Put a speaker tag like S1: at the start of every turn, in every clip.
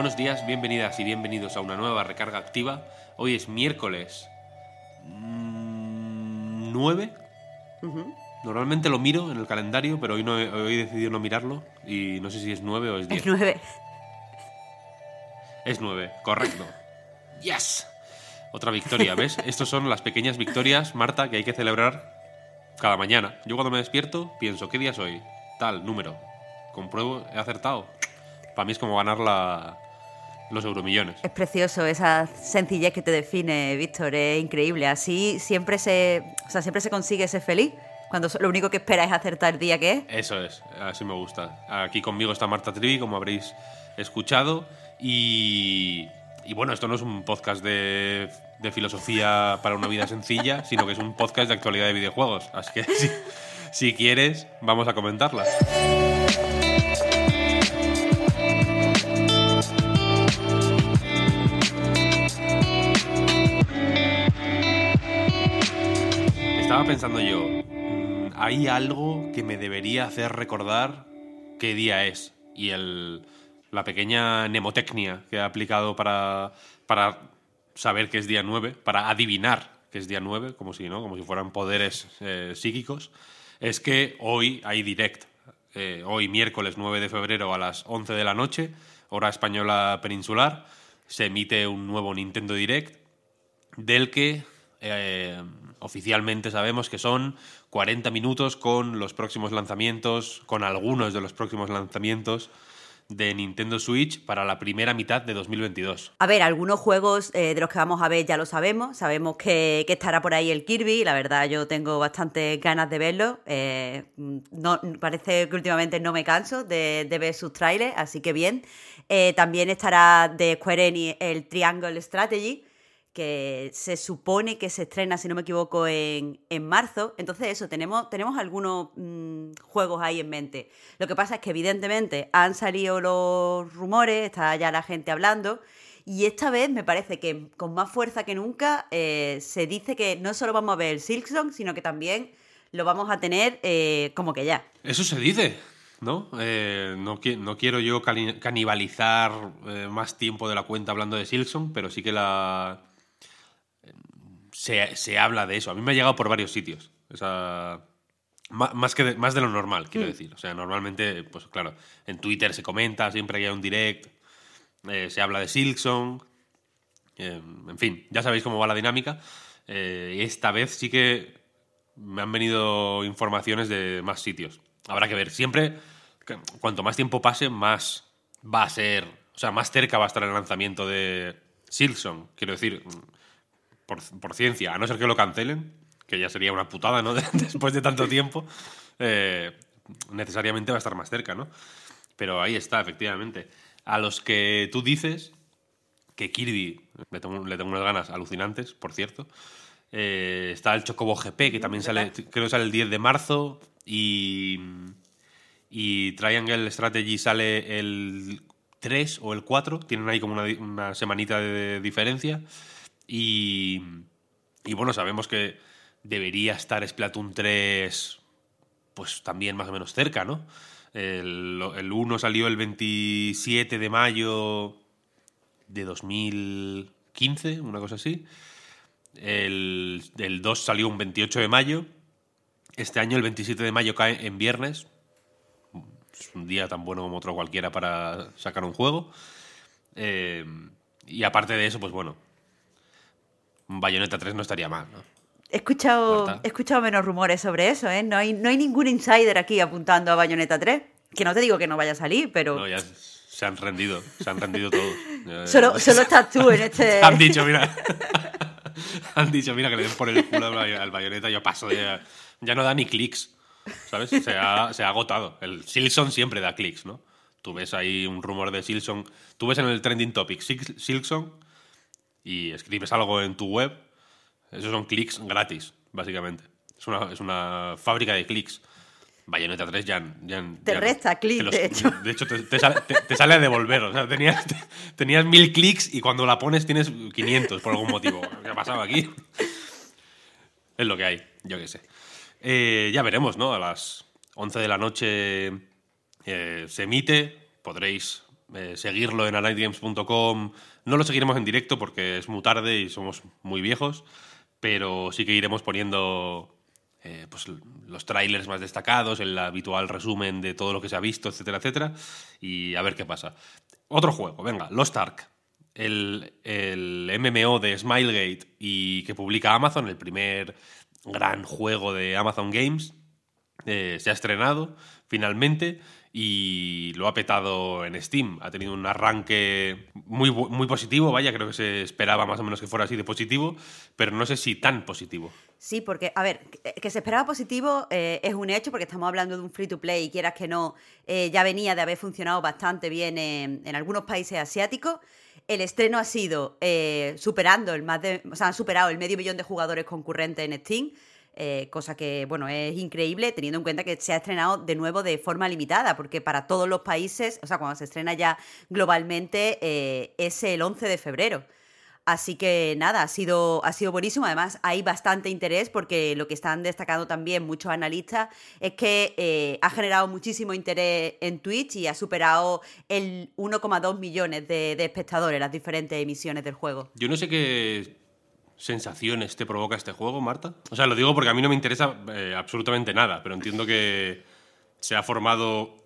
S1: Buenos días, bienvenidas y bienvenidos a una nueva recarga activa. Hoy es miércoles mm, 9. Normalmente lo miro en el calendario, pero hoy, no he, hoy he decidido no mirarlo y no sé si es 9 o es 10.
S2: Es 9.
S1: Es 9, correcto. ¡Yes! Otra victoria, ¿ves? Estas son las pequeñas victorias, Marta, que hay que celebrar cada mañana. Yo cuando me despierto pienso, ¿qué día es hoy? Tal, número. Compruebo, he acertado. Para mí es como ganar la, los euromillones.
S2: Es precioso esa sencillez que te define, Víctor, es increíble. Así siempre se, o sea, siempre se consigue ser feliz cuando lo único que espera es acertar el día que es.
S1: Eso es, así me gusta. Aquí conmigo está Marta Trivi, como habréis escuchado. Y, y bueno, esto no es un podcast de, de filosofía para una vida sencilla, sino que es un podcast de actualidad de videojuegos. Así que si, si quieres, vamos a comentarlas. Estaba pensando yo, mm, hay algo que me debería hacer recordar qué día es. Y el, la pequeña mnemotecnia que he aplicado para, para saber que es día 9, para adivinar que es día 9, como si, ¿no? como si fueran poderes eh, psíquicos, es que hoy hay direct. Eh, hoy, miércoles 9 de febrero a las 11 de la noche, hora española peninsular, se emite un nuevo Nintendo Direct del que eh, oficialmente sabemos que son 40 minutos con los próximos lanzamientos, con algunos de los próximos lanzamientos de Nintendo Switch para la primera mitad de 2022.
S2: A ver, algunos juegos eh, de los que vamos a ver ya lo sabemos. Sabemos que, estará por ahí el Kirby. La verdad, yo tengo bastantes ganas de verlo. Eh, no, parece que últimamente no me canso de, ver sus trailers, así que bien. También estará de Square Enix el Triangle Strategy que se supone que se estrena, si no me equivoco, en, en marzo. Entonces, eso, tenemos, tenemos algunos mmm, juegos ahí en mente. Lo que pasa es que, evidentemente, han salido los rumores, está ya la gente hablando. Y esta vez me parece que con más fuerza que nunca eh, se dice que no solo vamos a ver el Silksong, sino que también lo vamos a tener eh, como que ya.
S1: Eso se dice. ¿no? Eh, no, qui no, quiero yo canibalizar más tiempo de la cuenta hablando de Silksong, pero sí que la, se, se, habla de eso. A mí me ha llegado por varios sitios. O sea, más, que de, más de lo normal, quiero mm. decir. O sea, normalmente, pues claro, en Twitter se comenta, siempre hay un direct, eh, se habla de Silksong. Eh, en fin, ya sabéis cómo va la dinámica. Eh, esta vez sí que me han venido informaciones de más sitios. Habrá que ver. Siempre, cuanto más tiempo pase, más va a ser. O sea, más cerca va a estar el lanzamiento de Silksong. Quiero decir, por, por, ciencia, a no ser que lo cancelen, que ya sería una putada, ¿no? Después de tanto tiempo, eh, necesariamente va a estar más cerca, ¿no? Pero ahí está, efectivamente. A los que tú dices que Kirby, le tengo, le tengo unas ganas alucinantes, por cierto. Eh, está el Chocobo GP, que también sale, creo que sale el 10 de marzo. Y, y Triangle Strategy sale el 3 o el 4. Tienen ahí como una, una semanita de diferencia. Y, y, bueno, sabemos que debería estar Splatoon 3 pues también más o menos cerca, ¿no? El, el 1 salió el 27 de mayo de 2015, una cosa así. El, el 2 salió un 28 de mayo. Este año el 27 de mayo cae en viernes. Es un día tan bueno como otro cualquiera para sacar un juego. Eh, y aparte de eso, pues bueno, Bayonetta 3 no estaría mal, ¿no?
S2: He escuchado, he escuchado menos rumores sobre eso, ¿eh? No hay, no hay ningún insider aquí apuntando a Bayonetta 3. Que no te digo que no vaya a salir, pero.
S1: No, ya se han rendido, se han rendido todos.
S2: solo, solo estás tú en este.
S1: Han dicho, mira. han dicho, mira, que le den por el culo al bayoneta, yo paso de... Ya no da ni clics, ¿sabes? Se ha, se ha agotado. El Silson siempre da clics, ¿no? Tú ves ahí un rumor de Silson, tú ves en el trending topic Silson y escribes algo en tu web, esos son clics gratis, básicamente. Es una, es una fábrica de clics. Bayonetta 3 ya... ya
S2: te resta clic, de hecho.
S1: De hecho, te, sale, a devolver. O sea, tenías, tenías mil clics y cuando la pones tienes 500 por algún motivo. ¿Qué ha pasado aquí? Es lo que hay, yo qué sé. Eh, ya veremos, ¿no? A las 11 de la noche eh, se emite. Podréis eh, seguirlo en alightgames.com. No lo seguiremos en directo porque es muy tarde y somos muy viejos, pero sí que iremos poniendo eh, pues, los trailers más destacados, el habitual resumen de todo lo que se ha visto, etcétera, etcétera, y a ver qué pasa. Otro juego, venga, Lost Ark, el, el MMO de Smilegate y que publica Amazon, el primer gran juego de Amazon Games, eh, se ha estrenado finalmente y lo ha petado en Steam. Ha tenido un arranque muy, muy positivo, vaya, creo que se esperaba más o menos que fuera así de positivo, pero no sé si tan positivo.
S2: Sí, porque, a ver, que se esperaba positivo eh, es un hecho, porque estamos hablando de un free to play y quieras que no, eh, ya venía de haber funcionado bastante bien en, algunos países asiáticos. El estreno ha sido eh, superando el más han superado el medio millón de jugadores concurrentes en Steam eh, cosa que, bueno, es increíble teniendo en cuenta que se ha estrenado de nuevo de forma limitada, porque para todos los países, o sea, cuando se estrena ya globalmente, eh, es el 11 de febrero. Así que nada, ha sido, ha sido buenísimo. Además, hay bastante interés porque lo que están destacando también muchos analistas es que eh, ha generado muchísimo interés en Twitch y ha superado el 1,2 millones de, de espectadores las diferentes emisiones del juego.
S1: Yo no sé qué sensaciones te provoca este juego, Marta? O sea, lo digo porque a mí no me interesa eh, absolutamente nada, pero entiendo que se ha formado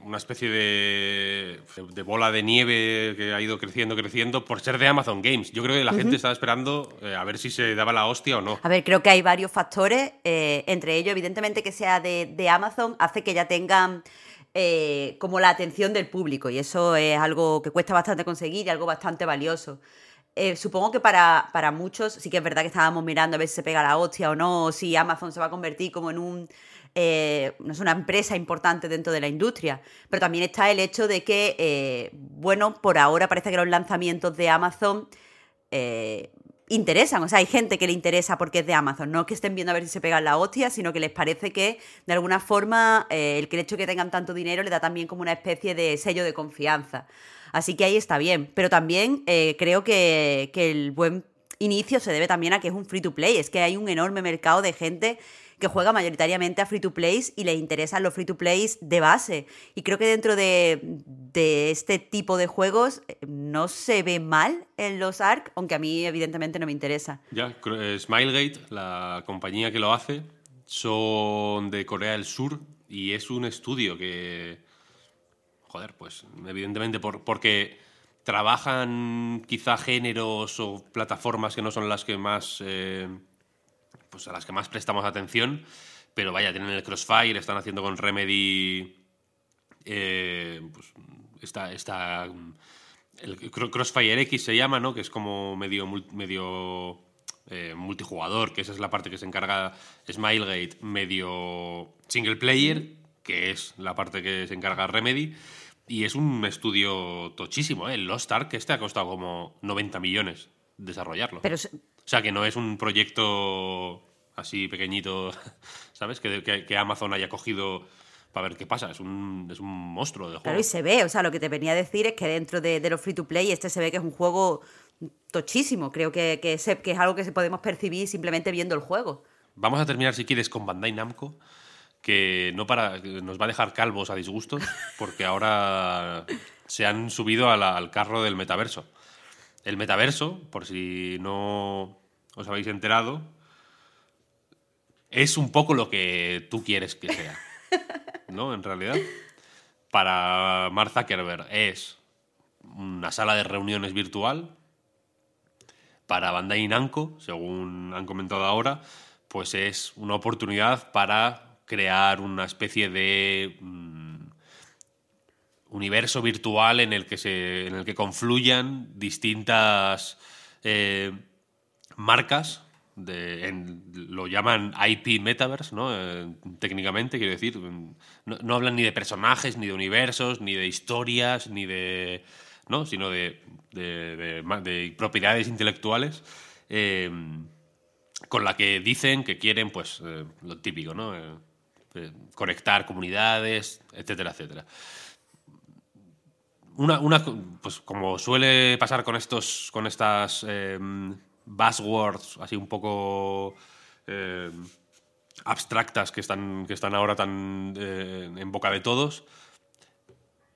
S1: una especie de, de, bola de nieve que ha ido creciendo, creciendo por ser de Amazon Games. Yo creo que la gente estaba esperando eh, a ver si se daba la hostia o no.
S2: A ver, creo que hay varios factores, eh, entre ellos, evidentemente, que sea de, de Amazon hace que ya tengan como la atención del público y eso es algo que cuesta bastante conseguir y algo bastante valioso. Eh, supongo que para, para, muchos sí que es verdad que estábamos mirando a ver si se pega la hostia o no, si Amazon se va a convertir como en un, eh, no es una empresa importante dentro de la industria. Pero también está el hecho de que, eh, bueno, por ahora parece que los lanzamientos de Amazon interesan. O sea, hay gente que le interesa porque es de Amazon. No que estén viendo a ver si se pegan la hostia, sino que les parece que, de alguna forma, el, que el hecho de que tengan tanto dinero le da también como una especie de sello de confianza. Así que ahí está bien. Pero también eh, creo que, el buen inicio se debe también a que es un free to play. Es que hay un enorme mercado de gente que juega mayoritariamente a free to plays y le interesan los free to plays de base. Y creo que dentro de, este tipo de juegos eh, no se ve mal en los ARC, aunque a mí evidentemente no me interesa.
S1: Ya, eh, Smilegate, la compañía que lo hace, son de Corea del Sur y es un estudio que joder, pues evidentemente porque trabajan quizá géneros o plataformas que no son las que más, eh, pues a las que más prestamos atención, pero vaya, tienen el Crossfire, están haciendo con Remedy, eh, pues está, el Crossfire X se llama, ¿no? Que es como medio, medio eh, multijugador, que esa es la parte que se encarga Smilegate, medio single player, que es la parte que se encarga Remedy. Y es un estudio tochísimo, ¿eh? El Lost Ark, este ha costado como 90 millones desarrollarlo. Pero O sea, que no es un proyecto así pequeñito, ¿sabes? Que, que, Amazon haya cogido para ver qué pasa. Es un, es un monstruo de juego.
S2: Claro, y se ve. O sea, lo que te venía a decir es que dentro de, los free to play, este se ve que es un juego tochísimo. Creo que, que, que es algo que podemos percibir simplemente viendo el juego.
S1: Vamos a terminar, si quieres, con Bandai Namco que no para nos va a dejar calvos a disgustos porque ahora se han subido al carro del metaverso. El metaverso, por si no os habéis enterado, es un poco lo que tú quieres que sea, ¿no? En realidad, para Mark Zuckerberg es una sala de reuniones virtual. Para Bandai Namco, según han comentado ahora, pues es una oportunidad para crear una especie de mm, universo virtual en el que, se, en el que confluyan distintas eh, marcas lo llaman IP Metaverse, ¿no? Eh, técnicamente, quiero decir. No, hablan ni de personajes, ni de universos, ni de historias, ni de. ¿no? Sino de, de, propiedades intelectuales. Eh, con la que dicen que quieren, pues, eh, lo típico, ¿no? conectar comunidades, etcétera, etcétera. Una, una, pues como suele pasar con estos, con estas buzzwords así un poco eh, abstractas que están, que están ahora tan eh, en boca de todos,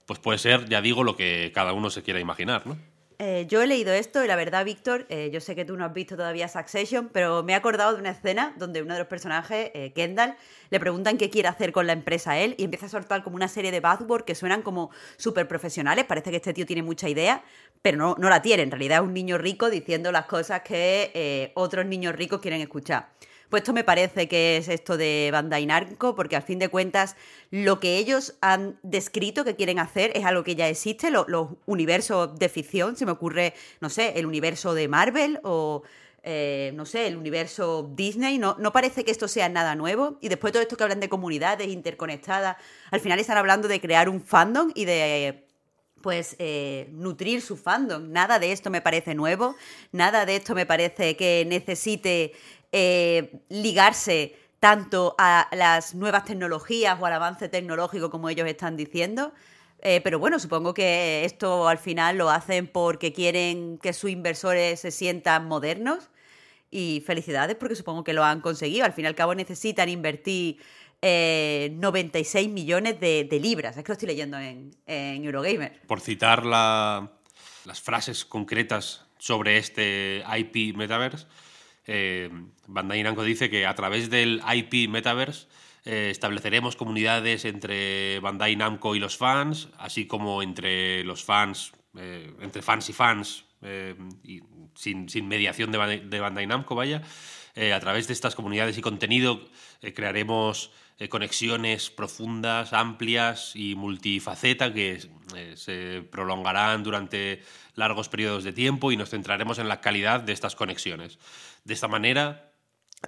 S1: pues puede ser, ya digo, lo que cada uno se quiera imaginar, ¿no?
S2: Eh, yo he leído esto y la verdad, Víctor, eh, yo sé que tú no has visto todavía Succession, pero me he acordado de una escena donde uno de los personajes, eh, Kendall, le preguntan qué quiere hacer con la empresa a él y empieza a soltar como una serie de buzzwords que suenan como súper profesionales. Parece que este tío tiene mucha idea, pero no, no la tiene. En realidad es un niño rico diciendo las cosas que otros niños ricos quieren escuchar. Pues esto me parece que es esto de Bandai Namco, porque al fin de cuentas lo que ellos han descrito que quieren hacer es algo que ya existe, los universos de ficción, se me ocurre, no sé, el universo de Marvel o... Eh, no sé, el universo Disney, no, no parece que esto sea nada nuevo. Y después todo esto que hablan de comunidades interconectadas, al final están hablando de crear un fandom y de pues eh, nutrir su fandom. Nada de esto me parece nuevo, nada de esto me parece que necesite eh, ligarse tanto a las nuevas tecnologías o al avance tecnológico como ellos están diciendo. Eh, pero bueno, supongo que esto al final lo hacen porque quieren que sus inversores se sientan modernos. Y felicidades porque supongo que lo han conseguido. Al fin y al cabo necesitan invertir 96 eh, millones de, libras. Es que lo estoy leyendo en, Eurogamer.
S1: Por citar las frases concretas sobre este IP Metaverse, eh, Bandai Namco dice que a través del IP Metaverse eh, estableceremos comunidades entre Bandai Namco y los fans, así como entre los fans, eh, entre fans y fans, y sin, mediación de, de, Bandai Namco, vaya. A través de estas comunidades y contenido crearemos conexiones profundas, amplias y multifaceta que se prolongarán durante largos periodos de tiempo y nos centraremos en la calidad de estas conexiones. De esta manera,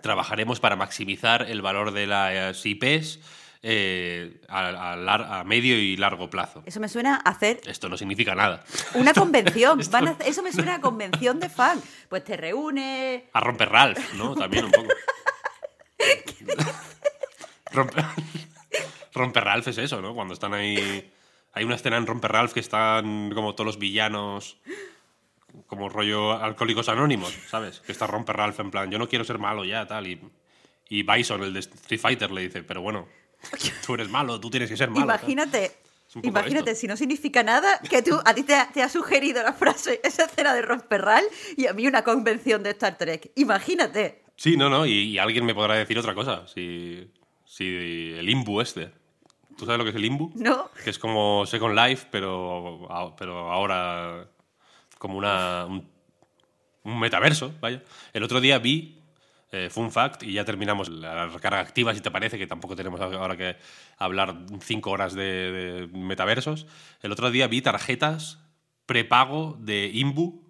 S1: trabajaremos para maximizar el valor de las IPs eh, a, medio y largo plazo.
S2: Eso me suena a hacer...
S1: Esto no significa nada.
S2: Una convención. Eso me suena a convención de fan. Pues te reúne...
S1: A romper Ralph, ¿no? También un poco. romper... romper Ralph es eso, ¿no? Cuando están ahí... Hay una escena en Romper Ralph que están como todos los villanos como rollo alcohólicos anónimos, ¿sabes? Que está romper Ralph en plan, yo no quiero ser malo ya, tal. Y, y Bison, el de Street Fighter, le dice, pero bueno, tú eres malo, tú tienes que ser malo.
S2: Imagínate. Imagínate, si no significa nada, que tú, a ti te ha, sugerido la frase, esa escena de romper Ralph y a mí una convención de Star Trek. Imagínate.
S1: Sí, no, no, y, alguien me podrá decir otra cosa. Si, si el Imbu este. ¿Tú sabes lo que es el Imbu?
S2: No.
S1: Que es como Second Life, pero, pero ahora como una, un, metaverso, vaya. El otro día vi, eh, fun fact, y ya terminamos la recarga activa, si te parece, que tampoco tenemos ahora que hablar cinco horas de, metaversos. El otro día vi tarjetas prepago de Imbu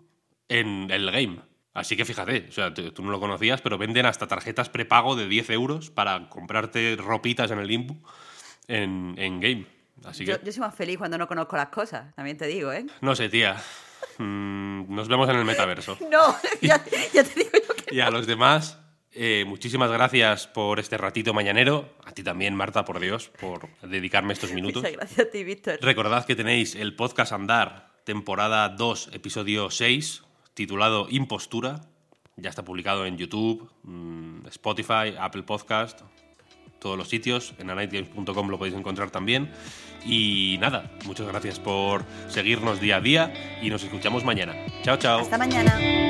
S1: en el game. Así que fíjate, o sea, tú, no lo conocías, pero venden hasta tarjetas prepago de 10 euros para comprarte ropitas en el Imbu en, en game. Así
S2: yo, yo soy más feliz cuando no conozco las cosas, también te digo, ¿eh?
S1: No sé, tía. Mm, nos vemos en el metaverso.
S2: No, ya, te digo yo que.
S1: Y a los demás, eh, muchísimas gracias por este ratito mañanero. A ti también, Marta, por Dios, por dedicarme estos minutos.
S2: Muchas gracias a ti, Víctor.
S1: Recordad que tenéis el podcast Andar, temporada 2, episodio 6, titulado Impostura. Ya está publicado en YouTube, mm, Spotify, Apple Podcast, todos los sitios. En anightgames.com lo podéis encontrar también. Y nada, muchas gracias por seguirnos día a día y nos escuchamos mañana. Chao, chao.
S2: Hasta mañana.